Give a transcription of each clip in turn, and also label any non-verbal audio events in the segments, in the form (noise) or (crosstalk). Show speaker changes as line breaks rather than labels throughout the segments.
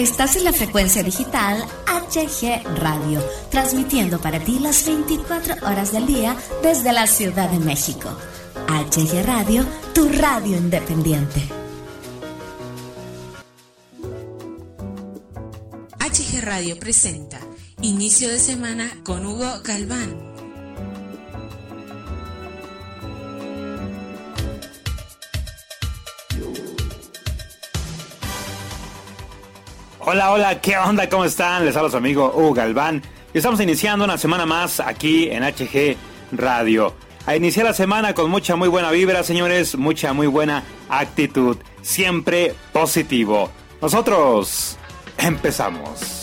Estás en la frecuencia digital HG Radio, transmitiendo para ti las 24 horas del día desde la Ciudad de México. HG Radio, tu radio independiente.
HG Radio presenta Inicio de semana con Hugo Galván.
Hola, hola, ¿qué onda? ¿Cómo están? Les habla su amigo Hugo Galván. Y estamos iniciando una semana más aquí en HG Radio. A iniciar la semana con mucha muy buena vibra, señores, mucha muy buena actitud. Siempre positivo. Nosotros empezamos.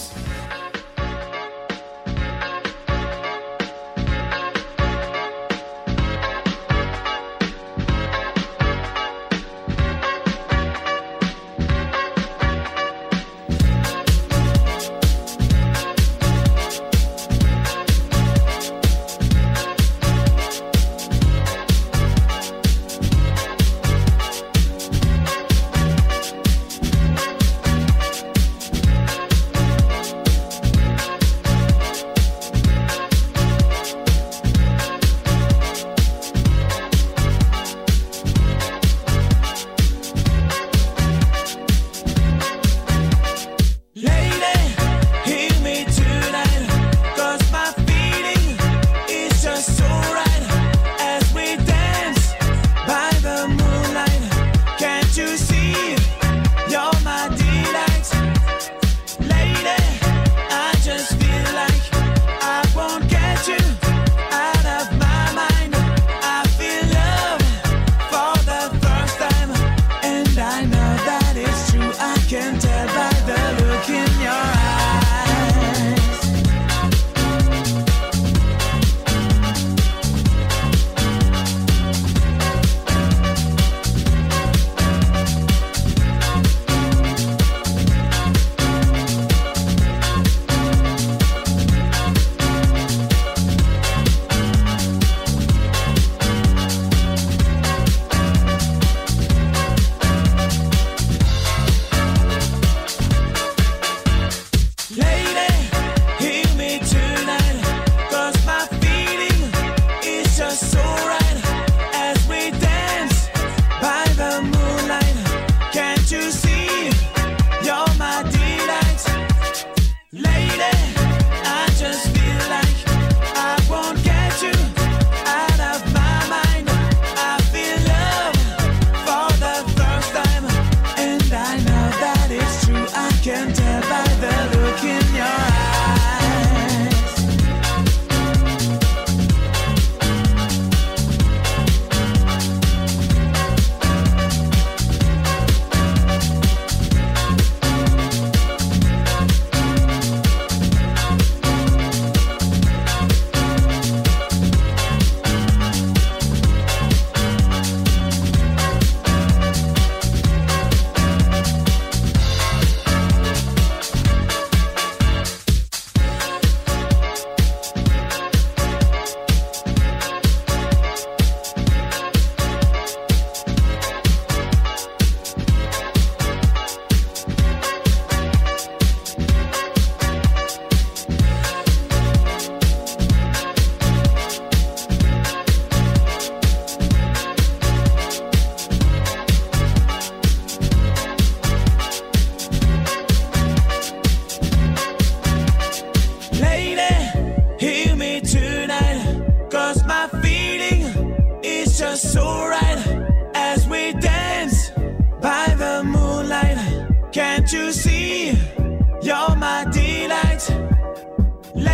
Can't tell by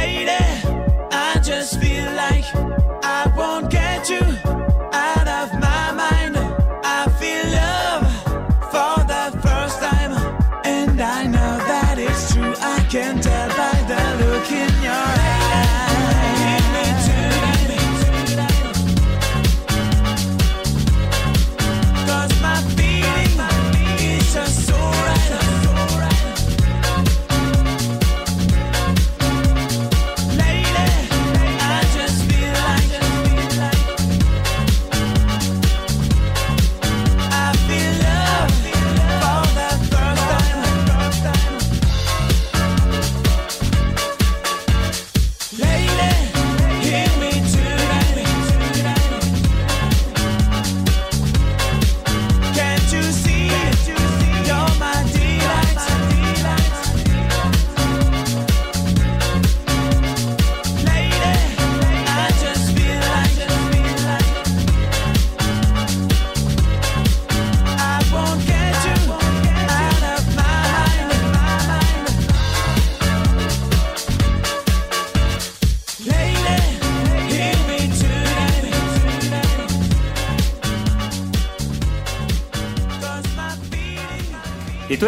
lady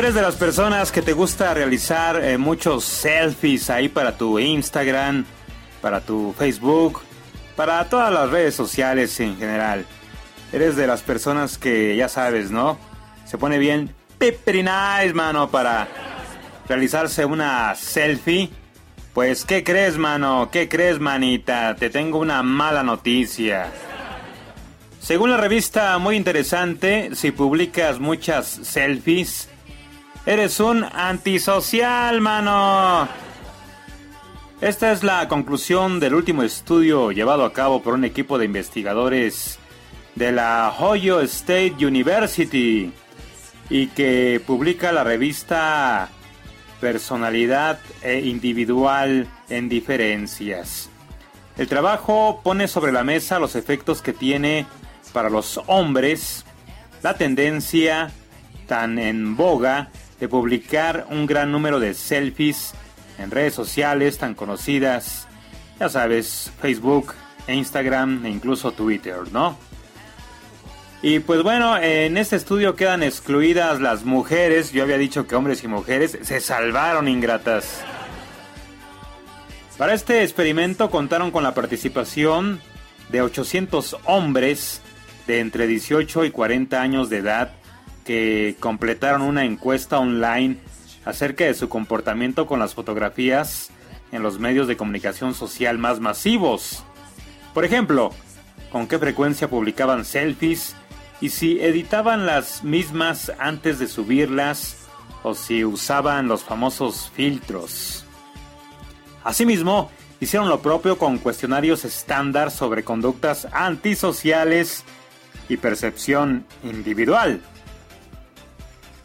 eres de las personas que te gusta realizar eh, muchos selfies ahí para tu Instagram, para tu Facebook, para todas las redes sociales en general. Eres de las personas que ya sabes, ¿no? Se pone bien peppery nice, mano, para realizarse una selfie. Pues, ¿qué crees, mano? ¿Qué crees, manita? Te tengo una mala noticia. Según la revista muy interesante, si publicas muchas selfies, Eres un antisocial, mano. Esta es la conclusión del último estudio llevado a cabo por un equipo de investigadores de la Ohio State University y que publica la revista Personalidad e Individual en Diferencias. El trabajo pone sobre la mesa los efectos que tiene para los hombres la tendencia tan en boga de publicar un gran número de selfies en redes sociales tan conocidas, ya sabes, Facebook, Instagram e incluso Twitter, ¿no? Y pues bueno, en este estudio quedan excluidas las mujeres, yo había dicho que hombres y mujeres se salvaron ingratas. Para este experimento contaron con la participación de 800 hombres de entre 18 y 40 años de edad que completaron una encuesta online acerca de su comportamiento con las fotografías en los medios de comunicación social más masivos. Por ejemplo, con qué frecuencia publicaban selfies y si editaban las mismas antes de subirlas o si usaban los famosos filtros. Asimismo, hicieron lo propio con cuestionarios estándar sobre conductas antisociales y percepción individual.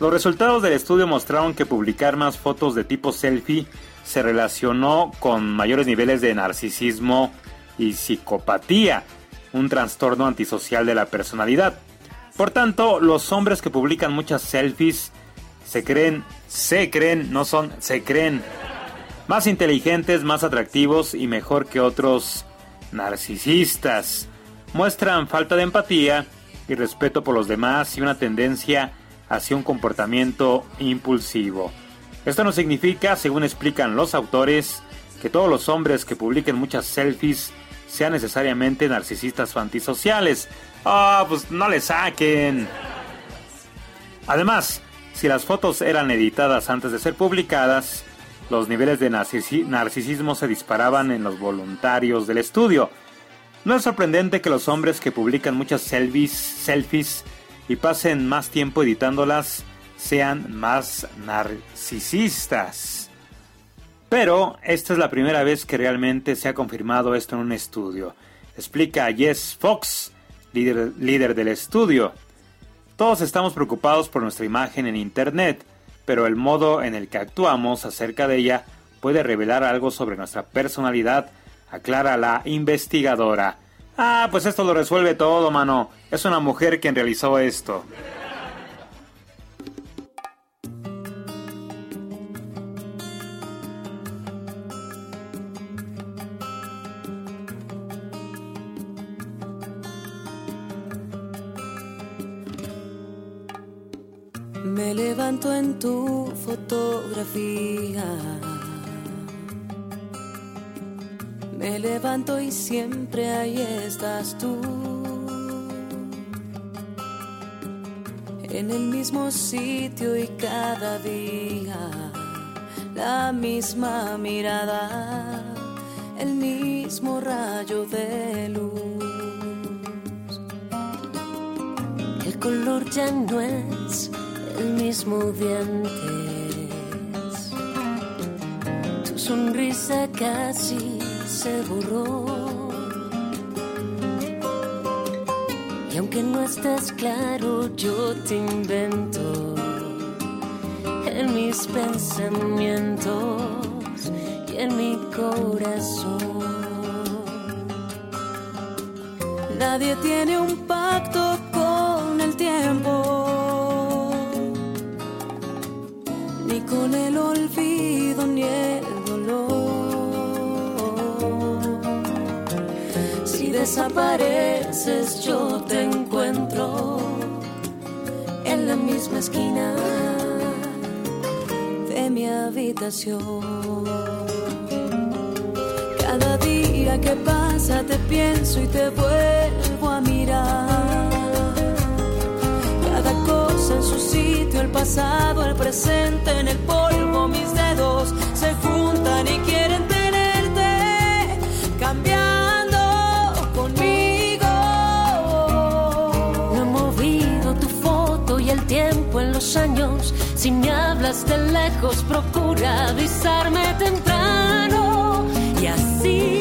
Los resultados del estudio mostraron que publicar más fotos de tipo selfie se relacionó con mayores niveles de narcisismo y psicopatía, un trastorno antisocial de la personalidad. Por tanto, los hombres que publican muchas selfies se creen, se creen, no son, se creen más inteligentes, más atractivos y mejor que otros narcisistas. Muestran falta de empatía y respeto por los demás y una tendencia hacia un comportamiento impulsivo. Esto no significa, según explican los autores, que todos los hombres que publiquen muchas selfies sean necesariamente narcisistas o antisociales. Ah, pues no le saquen. Además, si las fotos eran editadas antes de ser publicadas, los niveles de narcisismo se disparaban en los voluntarios del estudio. No es sorprendente que los hombres que publican muchas selfies, selfies y pasen más tiempo editándolas sean más narcisistas. Pero esta es la primera vez que realmente se ha confirmado esto en un estudio. Explica Jess Fox, líder, líder del estudio. Todos estamos preocupados por nuestra imagen en Internet, pero el modo en el que actuamos acerca de ella puede revelar algo sobre nuestra personalidad, aclara la investigadora. Ah, pues esto lo resuelve todo, mano. Es una mujer quien realizó esto.
Siempre ahí estás tú. En el mismo sitio y cada día, la misma mirada, el mismo rayo de luz.
El color ya no es el mismo de antes. Tu sonrisa casi se borró. Aunque no estés claro, yo te invento en mis pensamientos y en mi corazón.
Nadie tiene un pacto con el tiempo, ni con el olvido, desapareces yo te encuentro en la misma esquina habitación. Cada día que pasa te pienso y te vuelvo a mirar. Cada cosa en su sitio, el pasado, el presente, en el polvo,
años. Si me hablas de lejos, procura avisarme temprano. Y así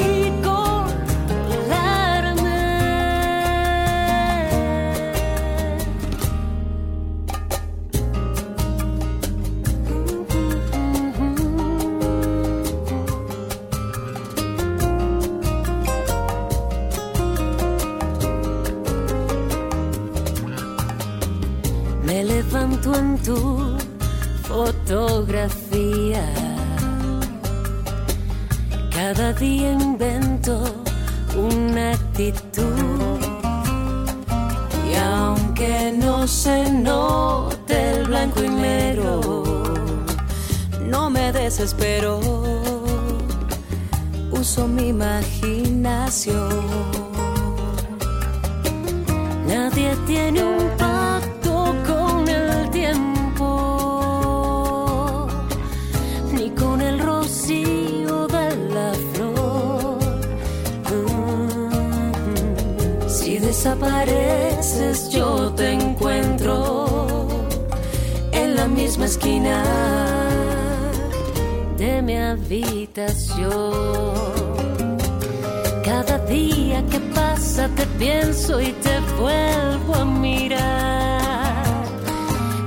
Nadie tiene un pacto con el tiempo, ni con el rocío de la flor. Mm.
Si desapareces, yo te encuentro en la misma esquina
de mi habitación. Día que pasa te pienso y te vuelvo a mirar.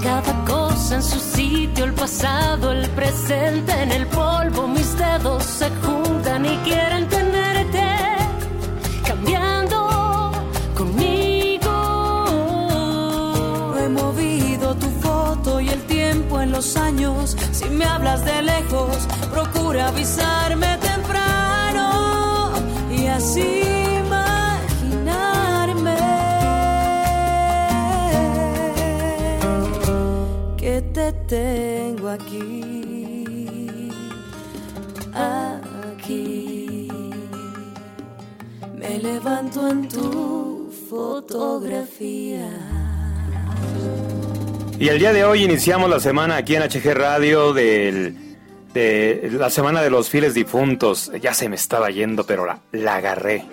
Cada cosa en su sitio, el pasado, el presente, en el polvo, mis dedos se juntan y quieren tenerte cambiando conmigo.
He movido tu foto y el tiempo en los años. Si me hablas de lejos, procura avisarme te tengo aquí, aquí. Me levanto en tu fotografía.
Y el día de hoy iniciamos la semana aquí en HG Radio del, de la semana de los fieles difuntos. Ya se me estaba yendo, pero la, la agarré.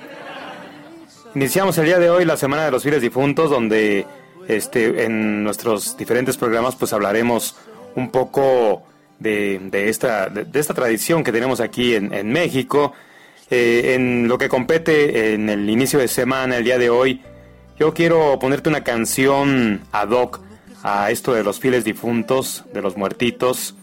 Iniciamos el día de hoy la semana de los fieles difuntos, donde este, en nuestros diferentes programas pues hablaremos un poco de, esta, de, esta tradición que tenemos aquí en, en México. Eh, en lo que compete en el inicio de semana, el día de hoy, yo quiero ponerte una canción ad hoc a esto de los fieles difuntos, de los muertitos.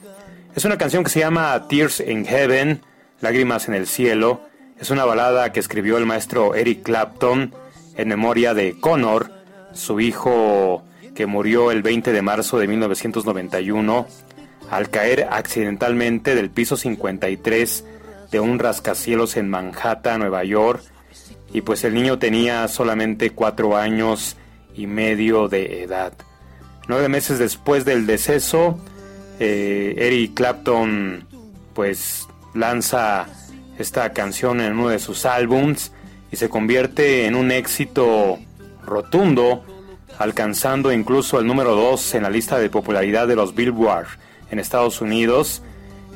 Es una canción que se llama Tears in Heaven, Lágrimas en el Cielo. Es una balada que escribió el maestro Eric Clapton en memoria de Connor, su hijo que murió el 20 de marzo de 1991 al caer accidentalmente del piso 53 de un rascacielos en Manhattan, Nueva York. Y pues el niño tenía solamente cuatro años y medio de edad. Nueve meses después del deceso, eh, Eric Clapton pues lanza esta canción en uno de sus álbums y se convierte en un éxito rotundo, alcanzando incluso el número 2 en la lista de popularidad de los Billboard en Estados Unidos,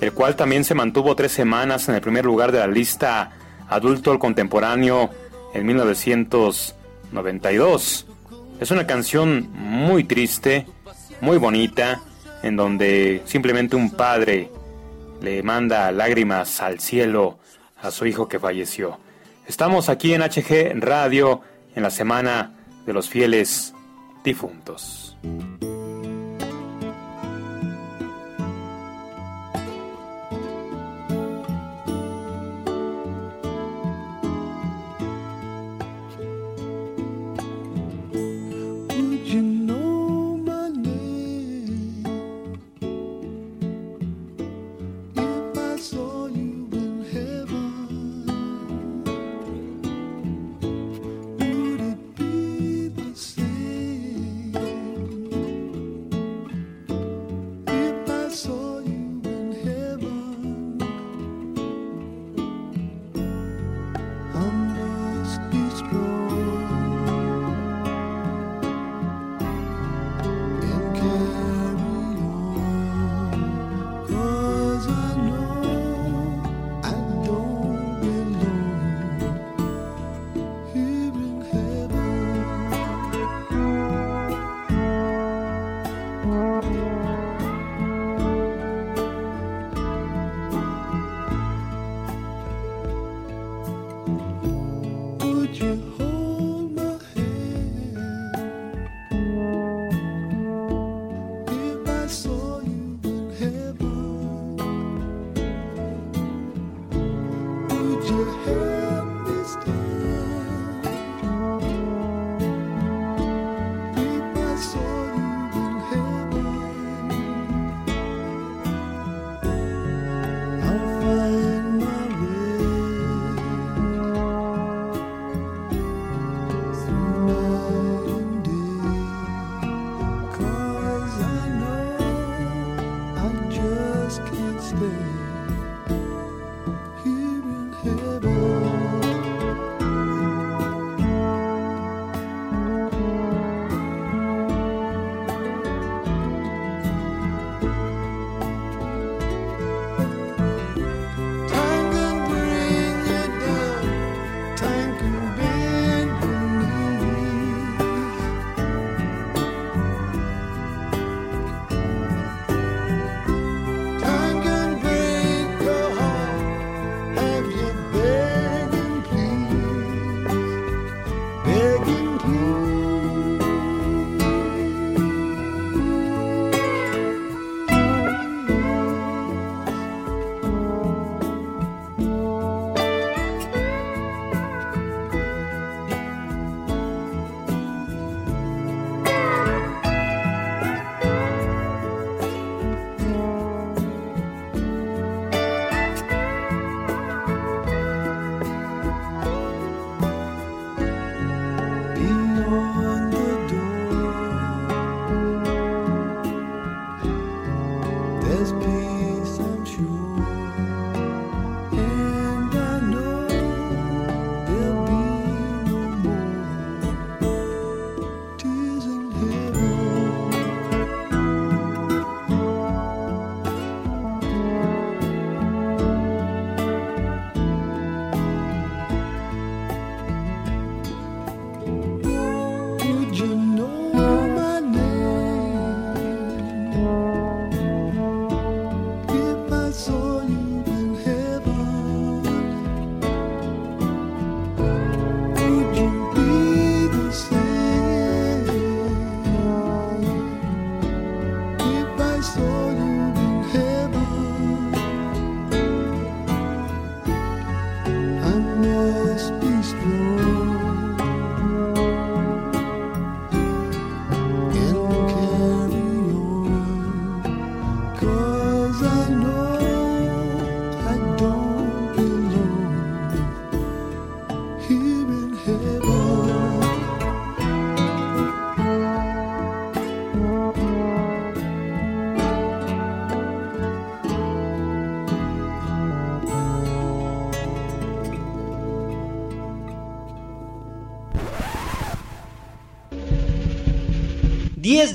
el cual también se mantuvo tres semanas en el primer lugar de la lista adulto contemporáneo en 1992. Es una canción muy triste, muy bonita, en donde simplemente un padre le manda lágrimas al cielo a su hijo que falleció. Estamos aquí en HG Radio en la semana de los fieles difuntos.
Música there's peace, I'm sure,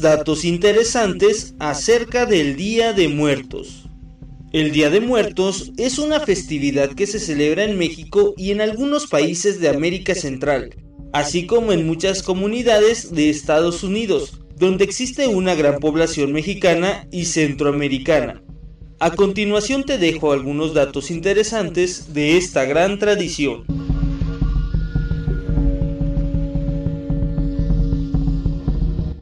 Datos interesantes acerca del Día de Muertos. El Día de Muertos es una festividad que se celebra en México y en algunos países de América Central, así como en muchas comunidades de Estados Unidos, donde existe una gran población mexicana y centroamericana. A continuación te dejo algunos datos interesantes de esta gran tradición.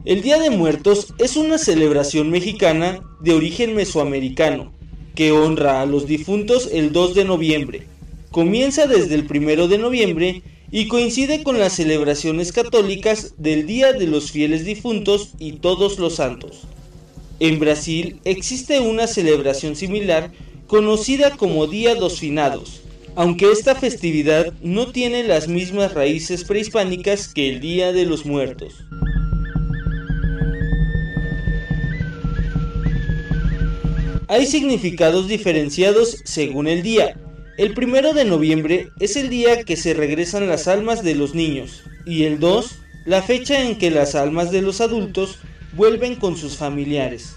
El Día de Muertos es una celebración mexicana de origen mesoamericano que honra a los difuntos el 2 de noviembre. Comienza desde el 1 de noviembre y coincide con las celebraciones católicas del Día de los Fieles Difuntos y Todos los Santos. En Brasil existe una celebración similar conocida como Día dos Finados, aunque esta festividad no tiene las mismas raíces prehispánicas que el Día de los Muertos. Hay significados diferenciados según el día. El primero de noviembre es el día que se regresan las almas de los niños y el 2 la fecha en que las almas de los adultos vuelven con sus familiares.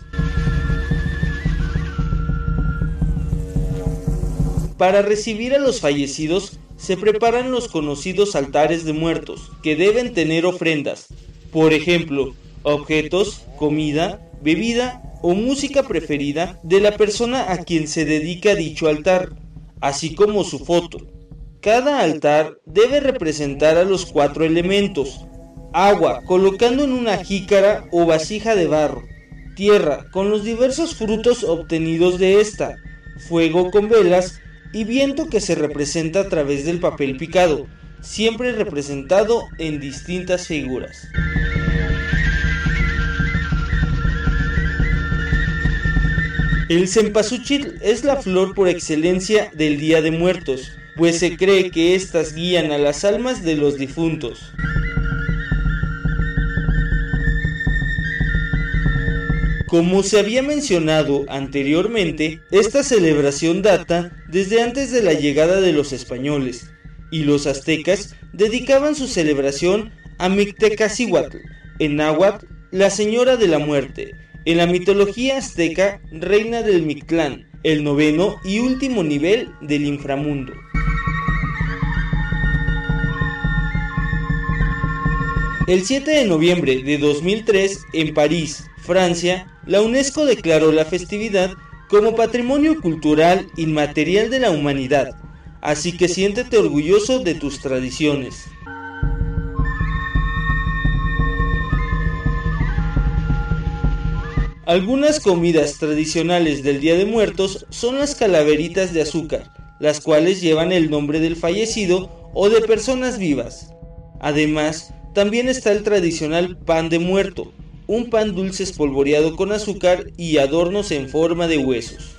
Para recibir a los fallecidos se preparan los conocidos altares de muertos, que deben tener ofrendas, por ejemplo, objetos, comida, bebida o música preferida de la persona a quien se dedica dicho altar, así como su foto. Cada altar debe representar a los cuatro elementos. Agua, colocando en una jícara o vasija de barro. Tierra, con los diversos frutos obtenidos de esta. Fuego con velas y viento que se representa a través del papel picado, siempre representado en distintas figuras. El cempasúchil es la flor por excelencia del Día de Muertos, pues se cree que éstas guían a las almas de los difuntos. Como se había mencionado anteriormente, esta celebración data desde antes de la llegada de los españoles, y los aztecas dedicaban su celebración a Mictecacihuatl, en náhuatl, la señora de la muerte, en la mitología azteca, reina del Mictlán, el noveno y último nivel del inframundo. El 7 de noviembre de 2003, en París, Francia, la UNESCO declaró la festividad como Patrimonio Cultural Inmaterial de la Humanidad, así que siéntete orgulloso de tus tradiciones. Algunas comidas tradicionales del Día de Muertos son las calaveritas de azúcar, las cuales llevan el nombre del fallecido o de personas vivas. Además, también está el tradicional pan de muerto, un pan dulce espolvoreado con azúcar y adornos en forma de huesos.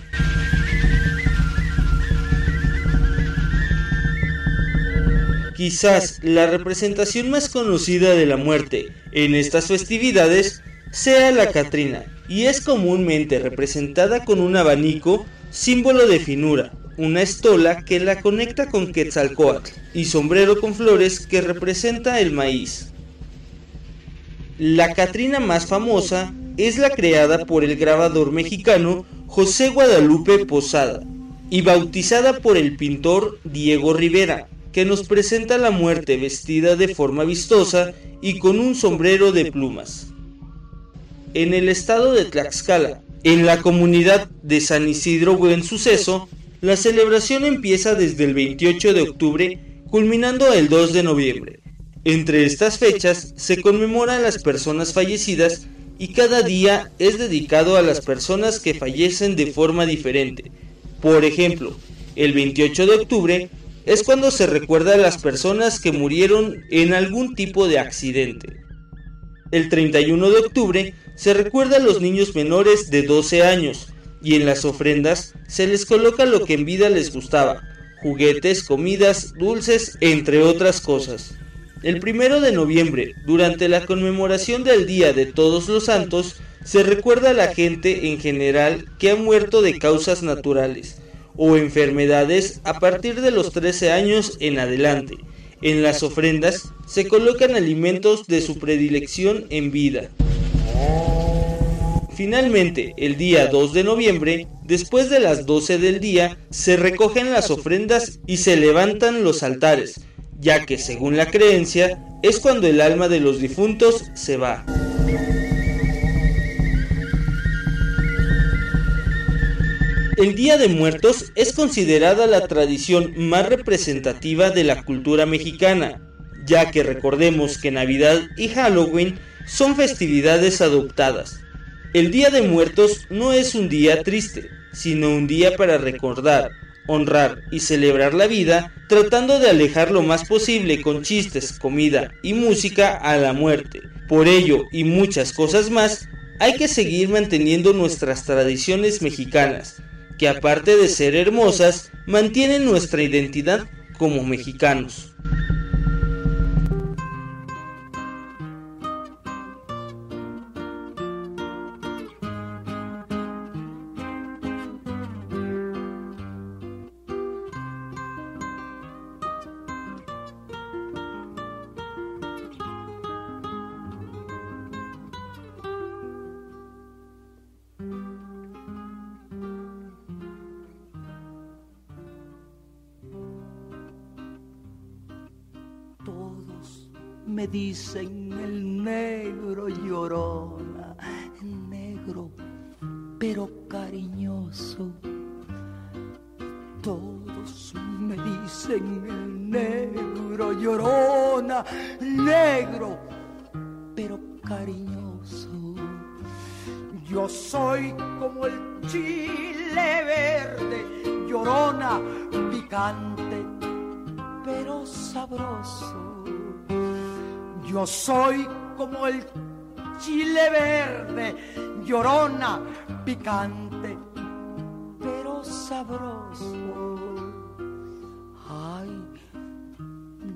Quizás la representación más conocida de la muerte en estas festividades sea la Catrina, y es comúnmente representada con un abanico, símbolo de finura, una estola que la conecta con Quetzalcoatl y sombrero con flores que representa el maíz. La Catrina más famosa es la creada por el grabador mexicano José Guadalupe Posada y bautizada por el pintor Diego Rivera, que nos presenta la muerte vestida de forma vistosa y con un sombrero de plumas en el estado de Tlaxcala, en la comunidad de San Isidro Buen Suceso, la celebración empieza desde el 28 de octubre, culminando el 2 de noviembre. Entre estas fechas se conmemoran las personas fallecidas y cada día es dedicado a las personas que fallecen de forma diferente. Por ejemplo, el 28 de octubre es cuando se recuerda a las personas que murieron en algún tipo de accidente. El 31 de octubre se recuerda a los niños menores de 12 años y en las ofrendas se les coloca lo que en vida les gustaba, juguetes, comidas, dulces, entre otras cosas. El primero de noviembre, durante la conmemoración del Día de Todos los Santos, se recuerda a la gente en general que ha muerto de causas naturales o enfermedades a partir de los 13 años en adelante. En las ofrendas se colocan alimentos de su predilección en vida. Finalmente, el día 2 de noviembre, después de las 12 del día, se recogen las ofrendas y se levantan los altares, ya que según la creencia, es cuando el alma de los difuntos se va. El Día de Muertos es considerada la tradición más representativa de la cultura mexicana, ya que recordemos que Navidad y Halloween son festividades adoptadas. El Día de Muertos no es un día triste, sino un día para recordar, honrar y celebrar la vida, tratando de alejar lo más posible con chistes, comida y música a la muerte. Por ello y muchas cosas más, hay que seguir manteniendo nuestras tradiciones mexicanas, que aparte de ser hermosas, mantienen nuestra identidad como mexicanos.
Negro,
pero cariñoso. Yo soy como el chile verde, llorona, picante, pero sabroso. Yo soy como el chile verde, llorona, picante, pero sabroso.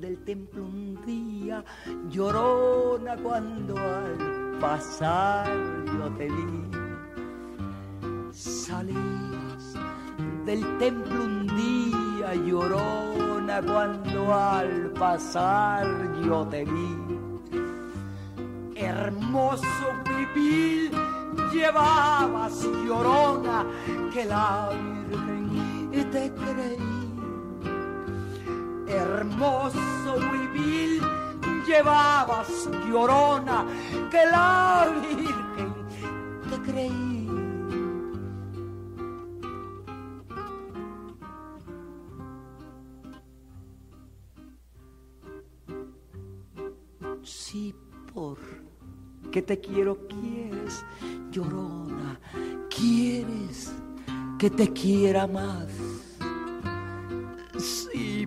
Del templo un día, llorona, cuando al pasar yo te vi. Salías del templo un día, llorona, cuando al pasar yo te vi. Hermoso huipil llevabas, llorona, que la Virgen te creí. Hermoso huipil llevabas, llorona, que la Virgen te creí. Sí, por que te quiero, quieres, llorona, quieres que te quiera más. Sí,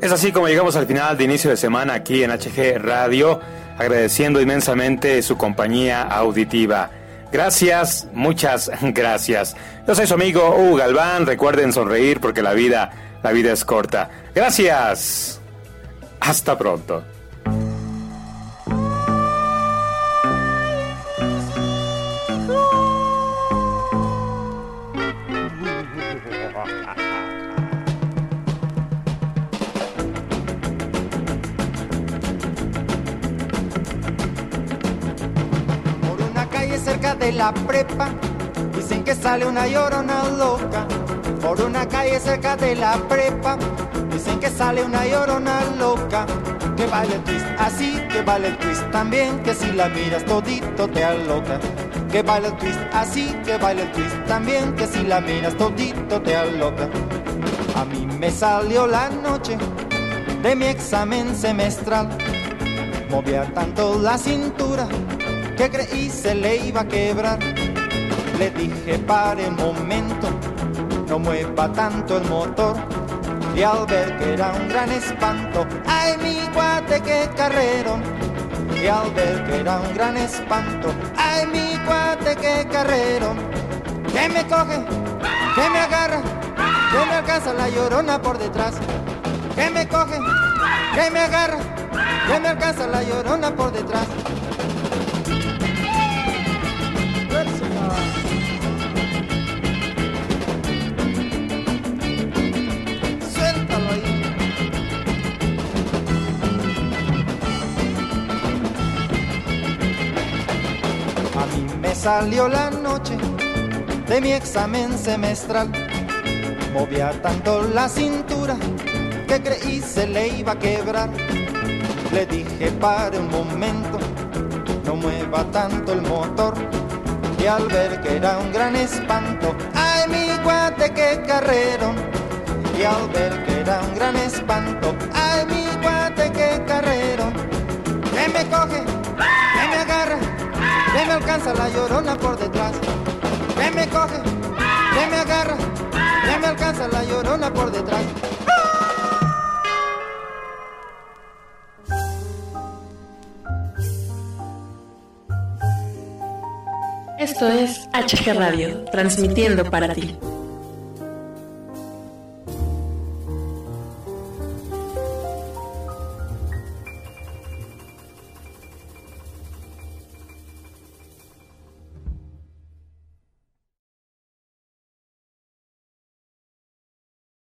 Es así como llegamos al final de inicio de semana aquí en HG Radio, agradeciendo inmensamente su compañía auditiva. Gracias, muchas (laughs) gracias. Yo soy su amigo Hugo Galván, recuerden sonreír porque la vida, la vida es corta. Gracias. Hasta pronto.
Prepa, dicen que sale una llorona loca. Por una calle cerca de la prepa, dicen que sale una llorona loca. Que vale el twist así, que vale el twist también, que si la miras todito te aloca. Que vale el twist así, que vale el twist también, que si la miras todito te aloca. A mí me salió la noche de mi examen semestral. Movía tanto la cintura que creí se le iba a quebrar. Le dije pare momento, no mueva tanto el motor. Y al ver que era un gran espanto, ay mi cuate que carrerón. Y al ver que era un gran espanto, ay mi cuate que carrerón. Que me coge, que me agarra, que me alcanza la llorona por detrás. Que me coge, que me agarra, que me alcanza la llorona por detrás. Salió la noche de mi examen semestral. Movía tanto la cintura que creí se le iba a quebrar. Le dije pare un momento, no mueva tanto el motor. Y al ver que era un gran espanto, ay mi guate qué carrero. Y al ver que era un gran espanto, ay mi guate qué carrero. Que me coge, que me agarra, que me alcanza la llorona por detrás. Que me coge, que me agarra, que me alcanza la llorona por detrás.
Esto es HG Radio, transmitiendo para ti.